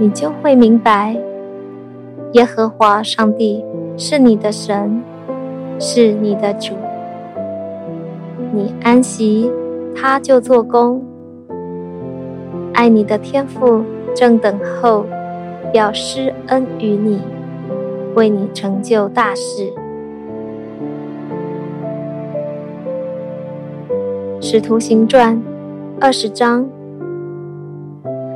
你就会明白，耶和华上帝是你的神，是你的主。你安息，他就做工。爱你的天父正等候。要施恩于你，为你成就大事。使徒行传二十章，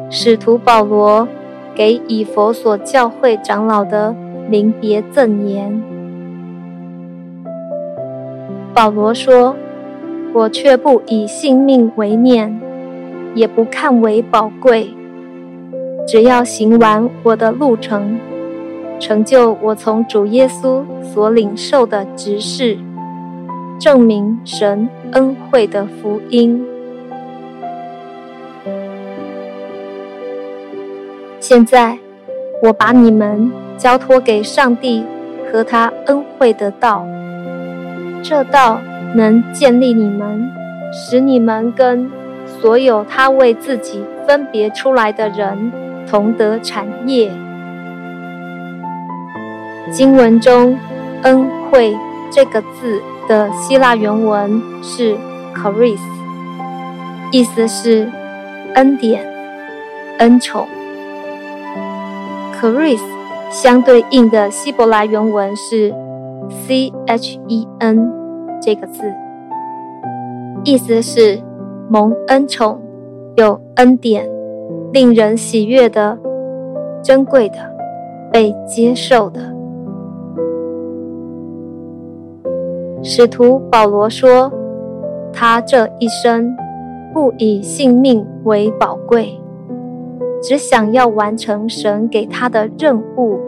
使徒保罗给以佛所教会长老的临别赠言。保罗说：“我却不以性命为念，也不看为宝贵。”只要行完我的路程，成就我从主耶稣所领受的职事，证明神恩惠的福音。现在，我把你们交托给上帝和他恩惠的道，这道能建立你们，使你们跟所有他为自己分别出来的人。同得产业。经文中“恩惠”这个字的希腊原文是 “charis”，意思是恩典、恩宠。Chris 相对应的希伯来原文是 “chen” 这个字，意思是蒙恩宠，有恩典。令人喜悦的、珍贵的、被接受的。使徒保罗说：“他这一生不以性命为宝贵，只想要完成神给他的任务，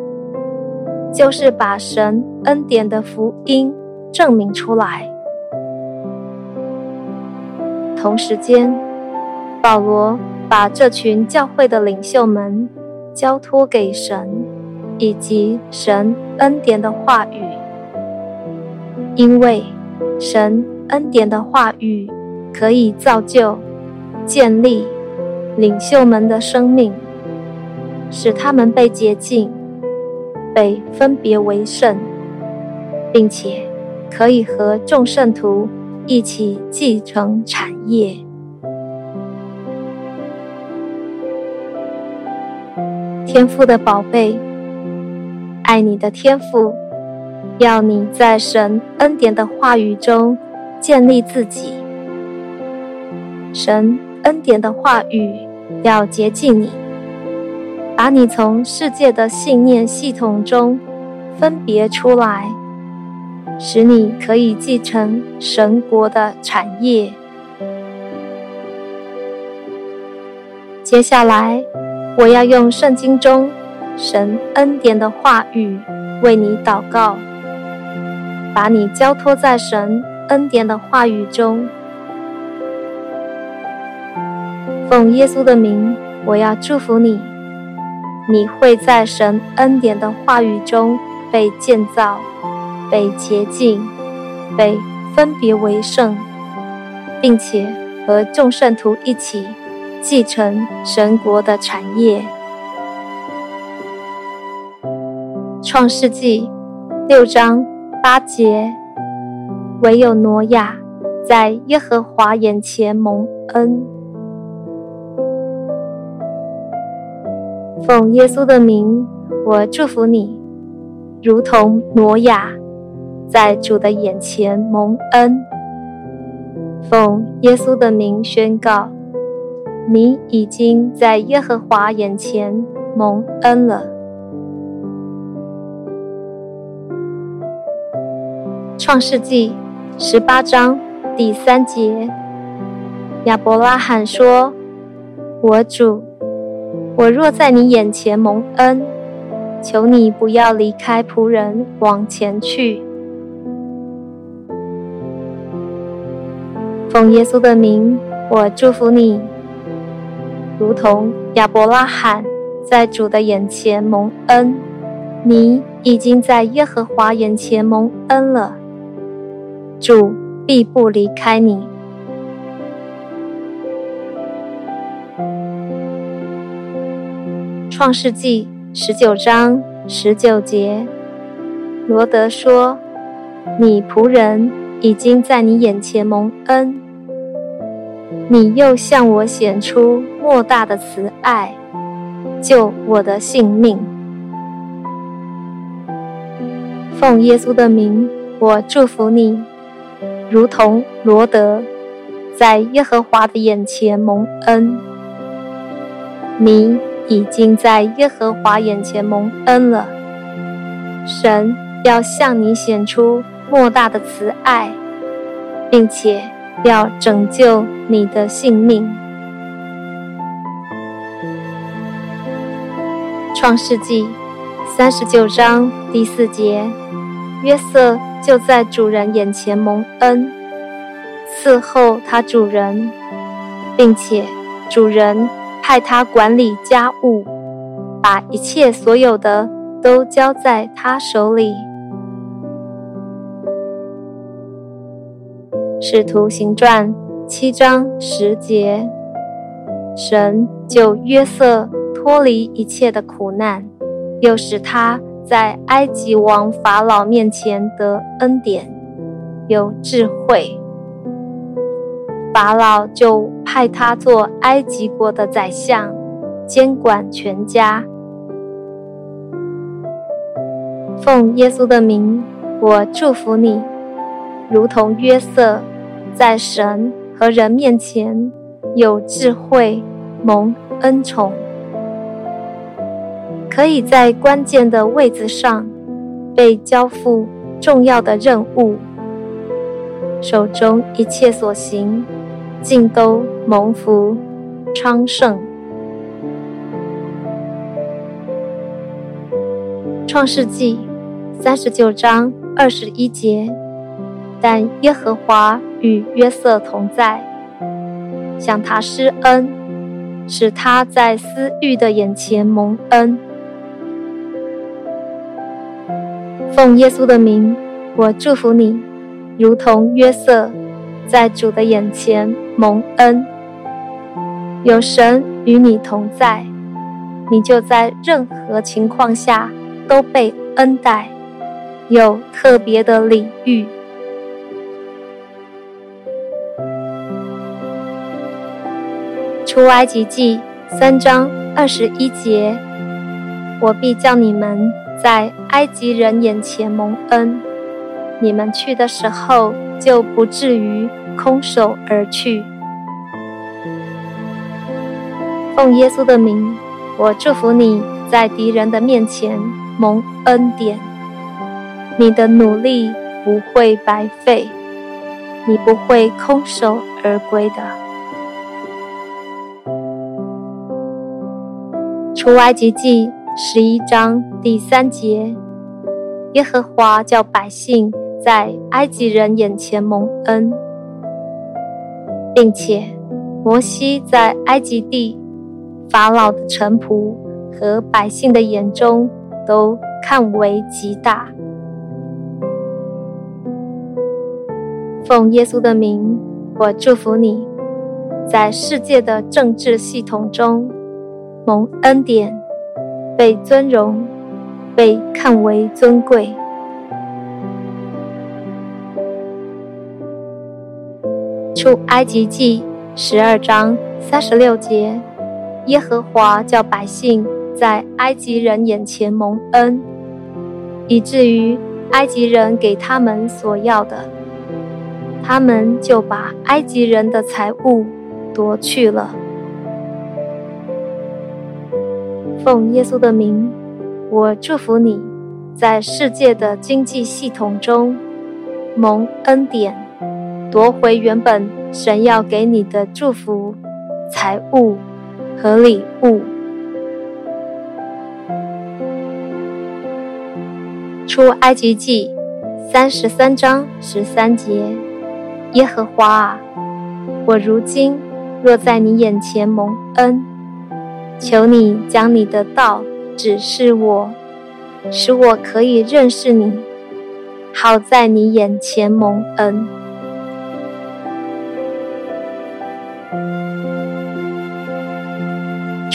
就是把神恩典的福音证明出来。”同时间，保罗。把这群教会的领袖们交托给神，以及神恩典的话语，因为神恩典的话语可以造就、建立领袖们的生命，使他们被洁净、被分别为圣，并且可以和众圣徒一起继承产业。天赋的宝贝，爱你的天赋，要你在神恩典的话语中建立自己。神恩典的话语要洁净你，把你从世界的信念系统中分别出来，使你可以继承神国的产业。接下来。我要用圣经中神恩典的话语为你祷告，把你交托在神恩典的话语中。奉耶稣的名，我要祝福你，你会在神恩典的话语中被建造、被洁净、被分别为圣，并且和众圣徒一起。继承神国的产业。创世纪六章八节，唯有挪亚在耶和华眼前蒙恩。奉耶稣的名，我祝福你，如同挪亚在主的眼前蒙恩。奉耶稣的名宣告。你已经在耶和华眼前蒙恩了。创世纪十八章第三节，亚伯拉罕说：“我主，我若在你眼前蒙恩，求你不要离开仆人往前去。奉耶稣的名，我祝福你，如同亚伯拉罕在主的眼前蒙恩，你已经在耶和华眼前蒙恩了。主必不离开你。创世纪十九章十九节，罗德说：“你仆人已经在你眼前蒙恩，你又向我显出莫大的慈爱，救我的性命。奉耶稣的名，我祝福你，如同罗德在耶和华的眼前蒙恩，你。”已经在耶和华眼前蒙恩了，神要向你显出莫大的慈爱，并且要拯救你的性命。创世纪三十九章第四节，约瑟就在主人眼前蒙恩，伺候他主人，并且主人。派他管理家务，把一切所有的都交在他手里。使徒行传七章十节，神就约瑟脱离一切的苦难，又使他在埃及王法老面前得恩典，有智慧。法老就派他做埃及国的宰相，监管全家。奉耶稣的名，我祝福你，如同约瑟，在神和人面前有智慧，蒙恩宠，可以在关键的位子上被交付重要的任务，手中一切所行。尽都蒙福昌盛。创世纪三十九章二十一节，但耶和华与约瑟同在，向他施恩，使他在私欲的眼前蒙恩。奉耶稣的名，我祝福你，如同约瑟。在主的眼前蒙恩，有神与你同在，你就在任何情况下都被恩待，有特别的礼遇。出埃及记三章二十一节，我必叫你们在埃及人眼前蒙恩，你们去的时候。就不至于空手而去。奉耶稣的名，我祝福你在敌人的面前蒙恩典，你的努力不会白费，你不会空手而归的。出埃及记十一章第三节，耶和华叫百姓。在埃及人眼前蒙恩，并且摩西在埃及地法老的臣仆和百姓的眼中都看为极大。奉耶稣的名，我祝福你，在世界的政治系统中蒙恩典，被尊荣，被看为尊贵。出埃及记十二章三十六节，耶和华叫百姓在埃及人眼前蒙恩，以至于埃及人给他们所要的，他们就把埃及人的财物夺去了。奉耶稣的名，我祝福你，在世界的经济系统中蒙恩典。夺回原本神要给你的祝福、财物和礼物。出埃及记三十三章十三节：耶和华啊，我如今若在你眼前蒙恩，求你将你的道指示我，使我可以认识你，好在你眼前蒙恩。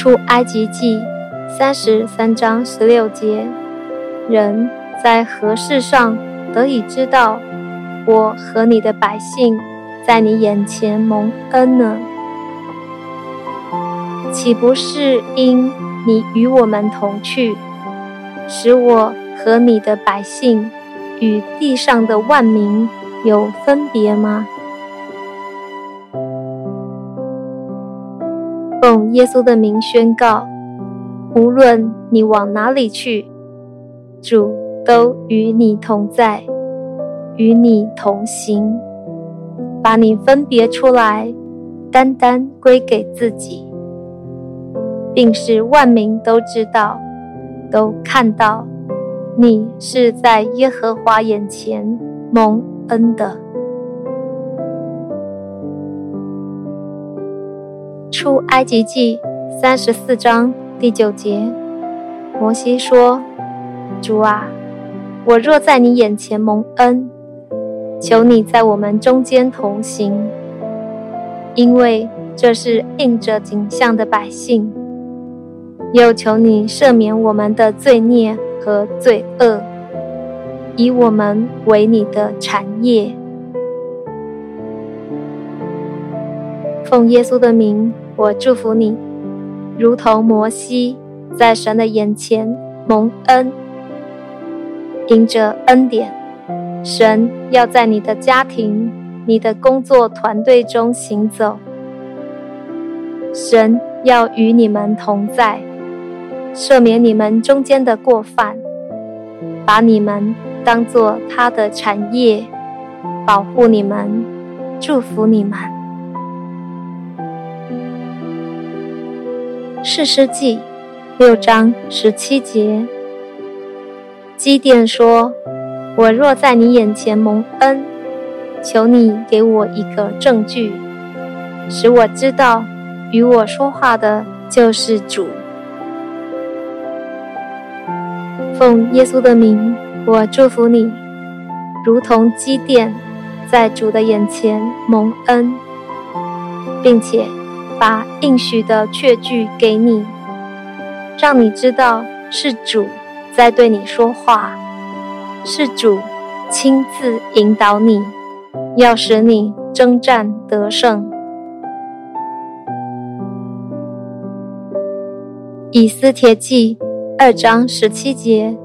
出埃及记三十三章十六节：人在何事上得以知道我和你的百姓在你眼前蒙恩呢？岂不是因你与我们同去，使我和你的百姓与地上的万民有分别吗？奉耶稣的名宣告：无论你往哪里去，主都与你同在，与你同行，把你分别出来，单单归给自己，并使万民都知道，都看到，你是在耶和华眼前蒙恩的。出埃及记三十四章第九节，摩西说：“主啊，我若在你眼前蒙恩，求你在我们中间同行，因为这是印着景象的百姓。又求你赦免我们的罪孽和罪恶，以我们为你的产业。奉耶稣的名。”我祝福你，如同摩西在神的眼前蒙恩，因着恩典，神要在你的家庭、你的工作团队中行走。神要与你们同在，赦免你们中间的过犯，把你们当作他的产业，保护你们，祝福你们。士师记六章十七节，基甸说：“我若在你眼前蒙恩，求你给我一个证据，使我知道与我说话的就是主。”奉耶稣的名，我祝福你，如同基甸在主的眼前蒙恩，并且。把应许的确据给你，让你知道是主在对你说话，是主亲自引导你，要使你征战得胜。以斯帖记二章十七节，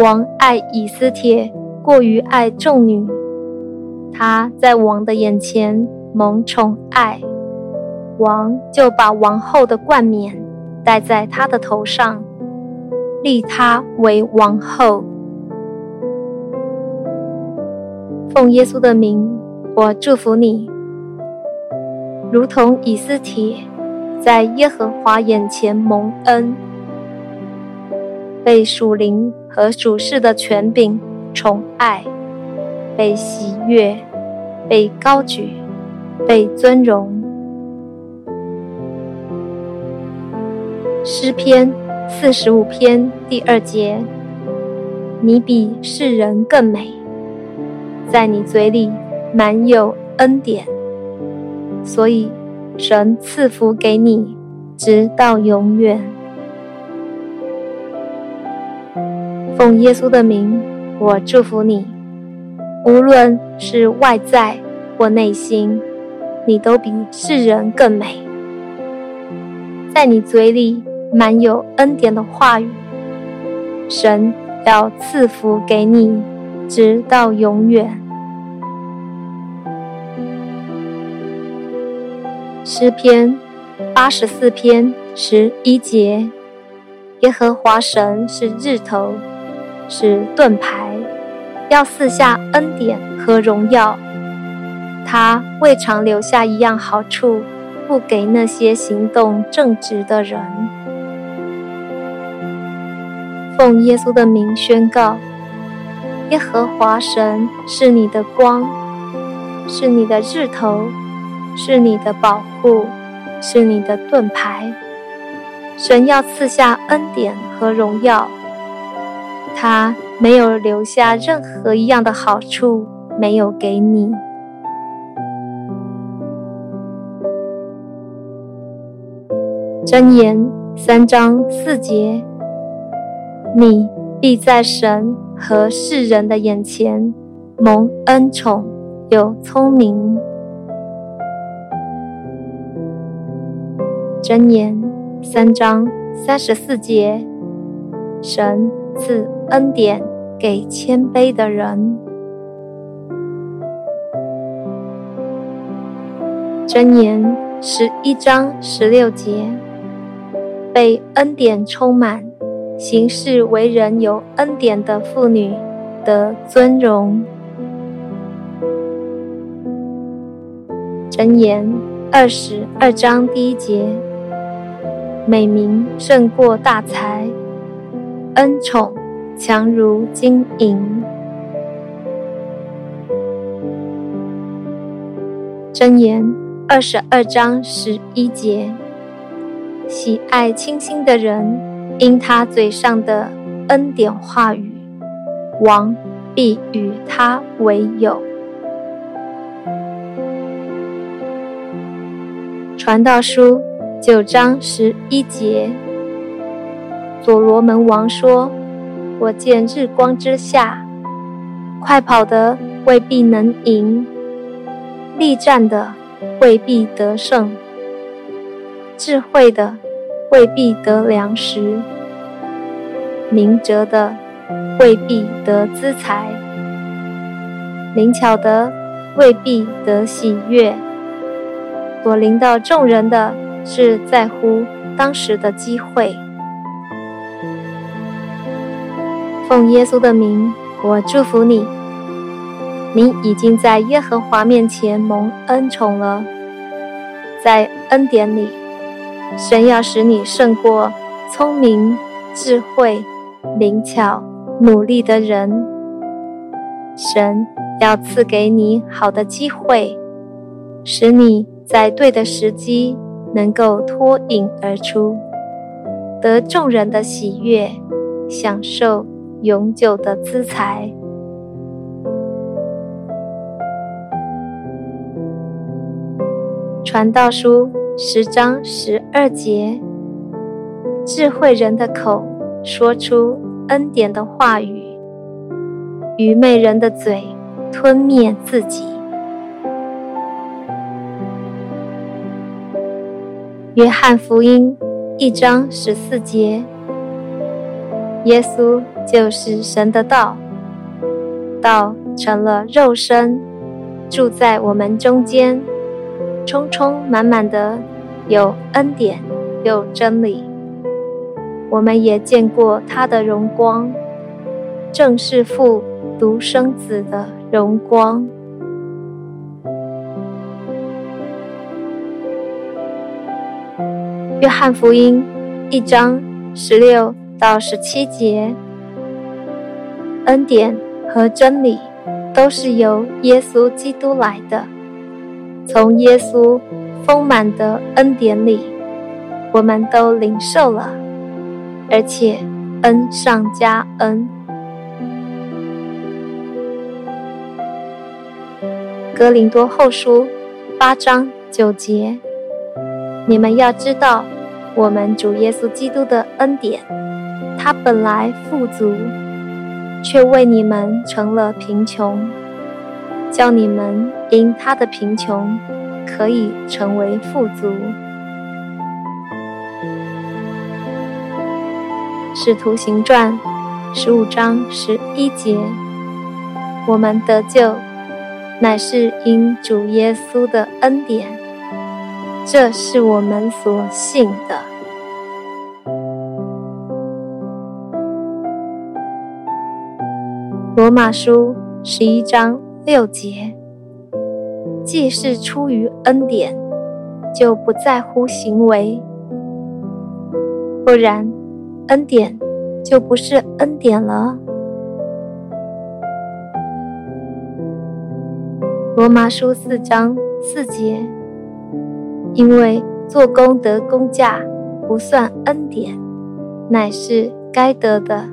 王爱以斯帖过于爱众女，她在王的眼前蒙宠爱。王就把王后的冠冕戴在她的头上，立她为王后。奉耶稣的名，我祝福你，如同以斯帖在耶和华眼前蒙恩，被属灵和属世的权柄宠爱，被喜悦，被高举，被尊荣。诗篇四十五篇第二节，你比世人更美，在你嘴里满有恩典，所以神赐福给你，直到永远。奉耶稣的名，我祝福你，无论是外在或内心，你都比世人更美，在你嘴里。满有恩典的话语，神要赐福给你，直到永远。诗篇八十四篇十一节：耶和华神是日头，是盾牌，要赐下恩典和荣耀。他未尝留下一样好处，不给那些行动正直的人。奉耶稣的名宣告：耶和华神是你的光，是你的日头，是你的保护，是你的盾牌。神要赐下恩典和荣耀，他没有留下任何一样的好处没有给你。箴言三章四节。你必在神和世人的眼前蒙恩宠，又聪明。箴言三章三十四节，神赐恩典给谦卑的人。箴言十一章十六节，被恩典充满。行事为人有恩典的妇女得尊荣。箴言二十二章第一节：美名胜过大财，恩宠强如金银。箴言二十二章十一节：喜爱清心的人。因他嘴上的恩典话语，王必与他为友。传道书九章十一节，所罗门王说：“我见日光之下，快跑的未必能赢，力战的未必得胜，智慧的。”未必得粮食，明哲的未必得资财，灵巧的未必得喜悦。所临到众人的是在乎当时的机会。奉耶稣的名，我祝福你，你已经在耶和华面前蒙恩宠了，在恩典里。神要使你胜过聪明、智慧、灵巧、努力的人。神要赐给你好的机会，使你在对的时机能够脱颖而出，得众人的喜悦，享受永久的资财。传道书。十章十二节，智慧人的口说出恩典的话语，愚昧人的嘴吞灭自己。约翰福音一章十四节，耶稣就是神的道，道成了肉身，住在我们中间。充充满满的有恩典，有真理。我们也见过他的荣光，正是父独生子的荣光。约翰福音一章十六到十七节，恩典和真理都是由耶稣基督来的。从耶稣丰满的恩典里，我们都领受了，而且恩上加恩。格林多后书八章九节，你们要知道，我们主耶稣基督的恩典，他本来富足，却为你们成了贫穷。叫你们因他的贫穷，可以成为富足。使徒行传十五章十一节，我们得救，乃是因主耶稣的恩典，这是我们所信的。罗马书十一章。六节，既是出于恩典，就不在乎行为；不然，恩典就不是恩典了。罗马书四章四节，因为做工得工价，不算恩典，乃是该得的。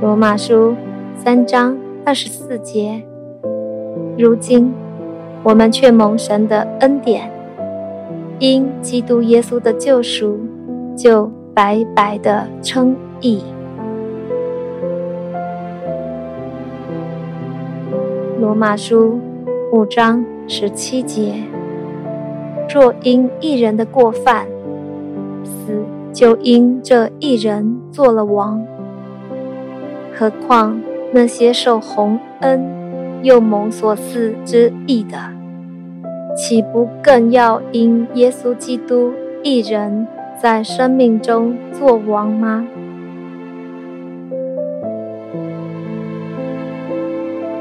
罗马书三章二十四节，如今我们却蒙神的恩典，因基督耶稣的救赎，就白白的称义。罗马书五章十七节：若因一人的过犯，死就因这一人作了王，何况那些受洪恩又蒙所赐之义的，岂不更要因耶稣基督一人在生命中作王吗？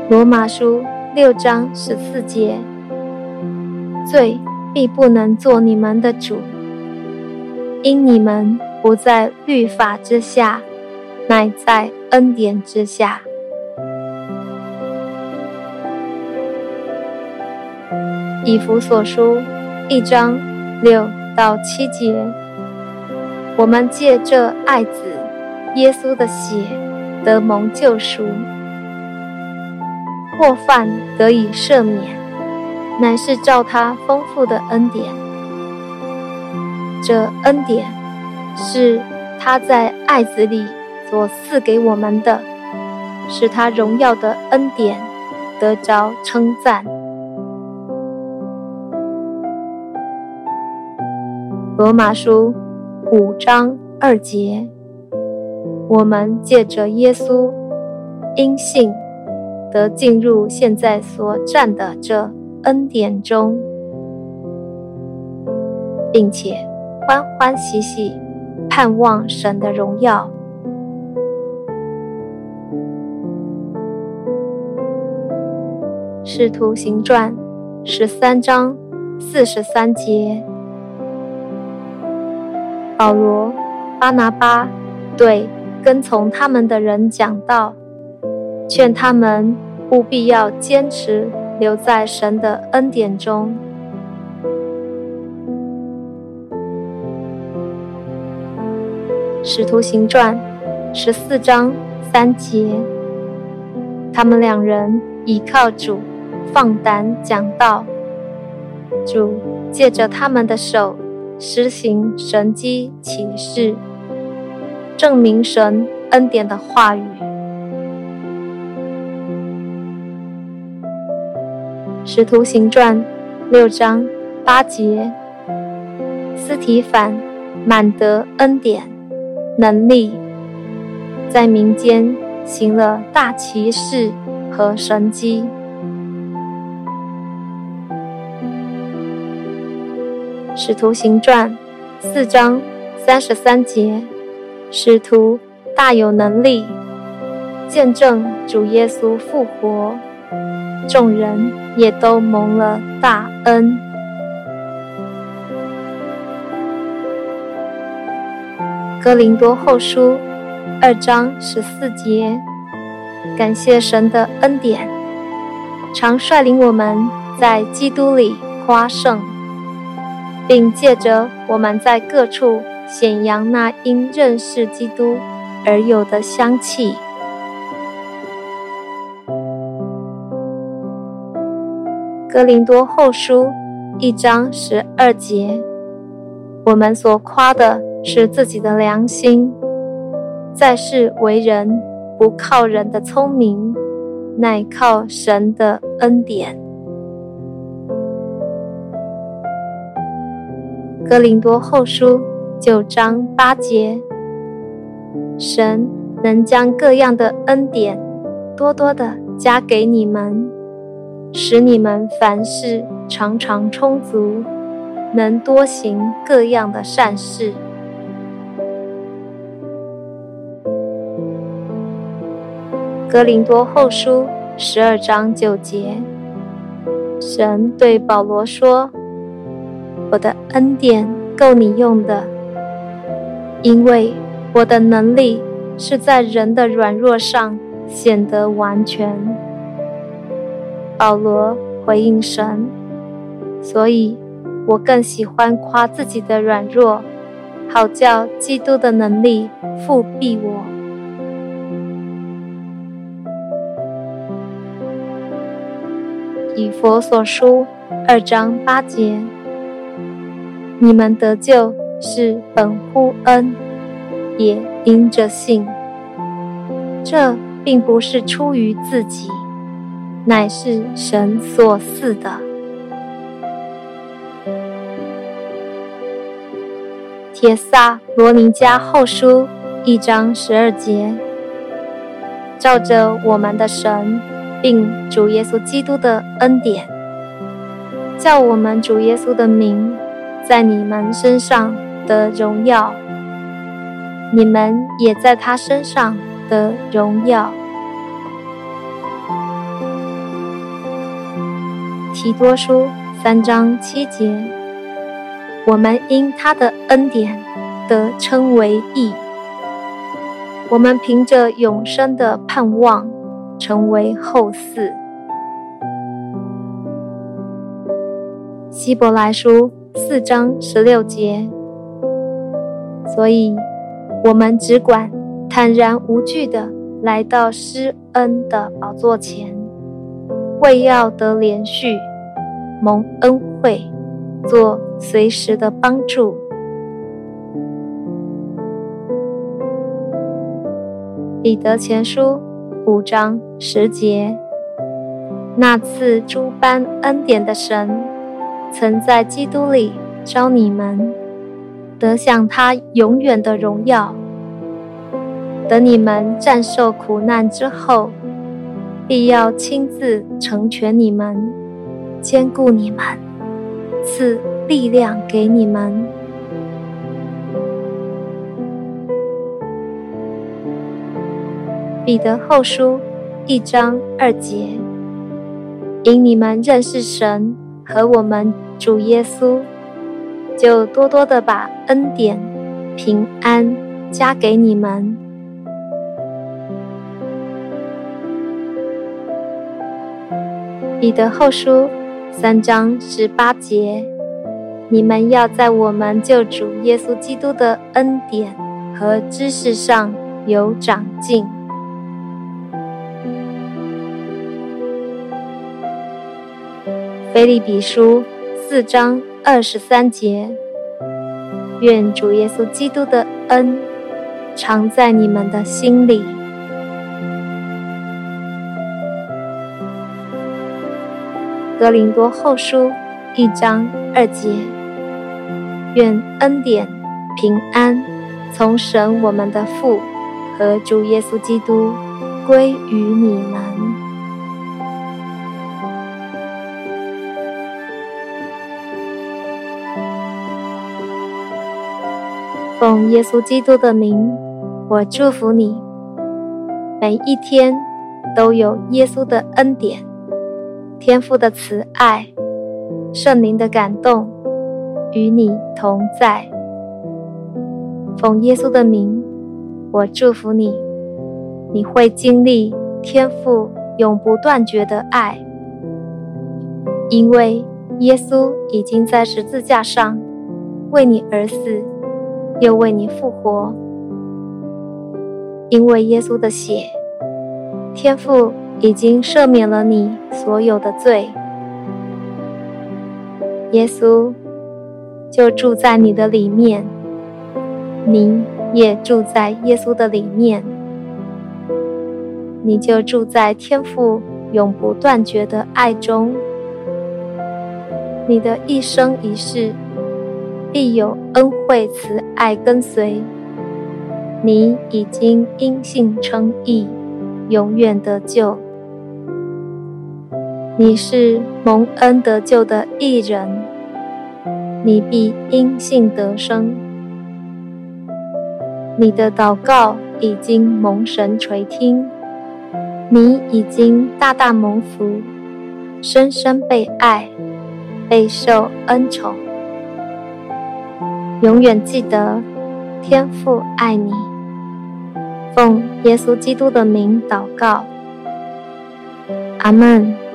罗马书六章十四节：罪必不能做你们的主，因你们不在律法之下，乃在恩典之下。以弗所书一章六到七节：我们借这爱子耶稣的血得蒙救赎。过犯得以赦免，乃是照他丰富的恩典。这恩典是他在爱子里所赐给我们的，使他荣耀的恩典得着称赞。罗马书五章二节，我们借着耶稣因信。得进入现在所站的这恩典中，并且欢欢喜喜盼望神的荣耀。使徒行传十三章四十三节，保罗、巴拿巴对跟从他们的人讲道。劝他们务必要坚持留在神的恩典中。使徒行传十四章三节，他们两人倚靠主，放胆讲道，主借着他们的手施行神迹启示，证明神恩典的话语。使徒行传六章八节，斯提反满得恩典能力，在民间行了大奇事和神迹。使徒行传四章三十三节，使徒大有能力，见证主耶稣复活。众人也都蒙了大恩。哥林多后书二章十四节，感谢神的恩典，常率领我们在基督里夸胜，并借着我们在各处显扬那因认识基督而有的香气。哥林多后书一章十二节，我们所夸的是自己的良心，在世为人不靠人的聪明，乃靠神的恩典。哥林多后书九章八节，神能将各样的恩典多多的加给你们。使你们凡事常常充足，能多行各样的善事。哥林多后书十二章九节，神对保罗说：“我的恩典够你用的，因为我的能力是在人的软弱上显得完全。保罗回应神，所以我更喜欢夸自己的软弱，好叫基督的能力覆庇我。以佛所书二章八节。你们得救是本乎恩，也因着信。这并不是出于自己，乃是神所赐的。帖撒罗尼迦后书一章十二节，照着我们的神，并主耶稣基督的恩典，叫我们主耶稣的名。在你们身上的荣耀，你们也在他身上的荣耀。提多书三章七节，我们因他的恩典得称为义，我们凭着永生的盼望成为后嗣。希伯来书。四章十六节，所以，我们只管坦然无惧的来到施恩的宝座前，为要得连续，蒙恩惠，做随时的帮助。彼得前书五章十节，那赐诸般恩典的神。曾在基督里召你们，得享他永远的荣耀。等你们战胜苦难之后，必要亲自成全你们，坚固你们，赐力量给你们。彼得后书一章二节，因你们认识神。和我们主耶稣，就多多的把恩典、平安加给你们。彼得后书三章十八节，你们要在我们救主耶稣基督的恩典和知识上有长进。腓立比书四章二十三节，愿主耶稣基督的恩常在你们的心里。哥林多后书一章二节，愿恩典平安从神我们的父和主耶稣基督归于你们。奉耶稣基督的名，我祝福你，每一天都有耶稣的恩典、天父的慈爱、圣灵的感动与你同在。奉耶稣的名，我祝福你，你会经历天父永不断绝的爱，因为耶稣已经在十字架上为你而死。又为你复活，因为耶稣的血，天父已经赦免了你所有的罪。耶稣就住在你的里面，你也住在耶稣的里面，你就住在天父永不断绝的爱中，你的一生一世。必有恩惠慈爱跟随，你已经因信称义，永远得救。你是蒙恩得救的义人，你必因信得生。你的祷告已经蒙神垂听，你已经大大蒙福，深深被爱，备受恩宠。永远记得天父爱你。奉耶稣基督的名祷告，阿门。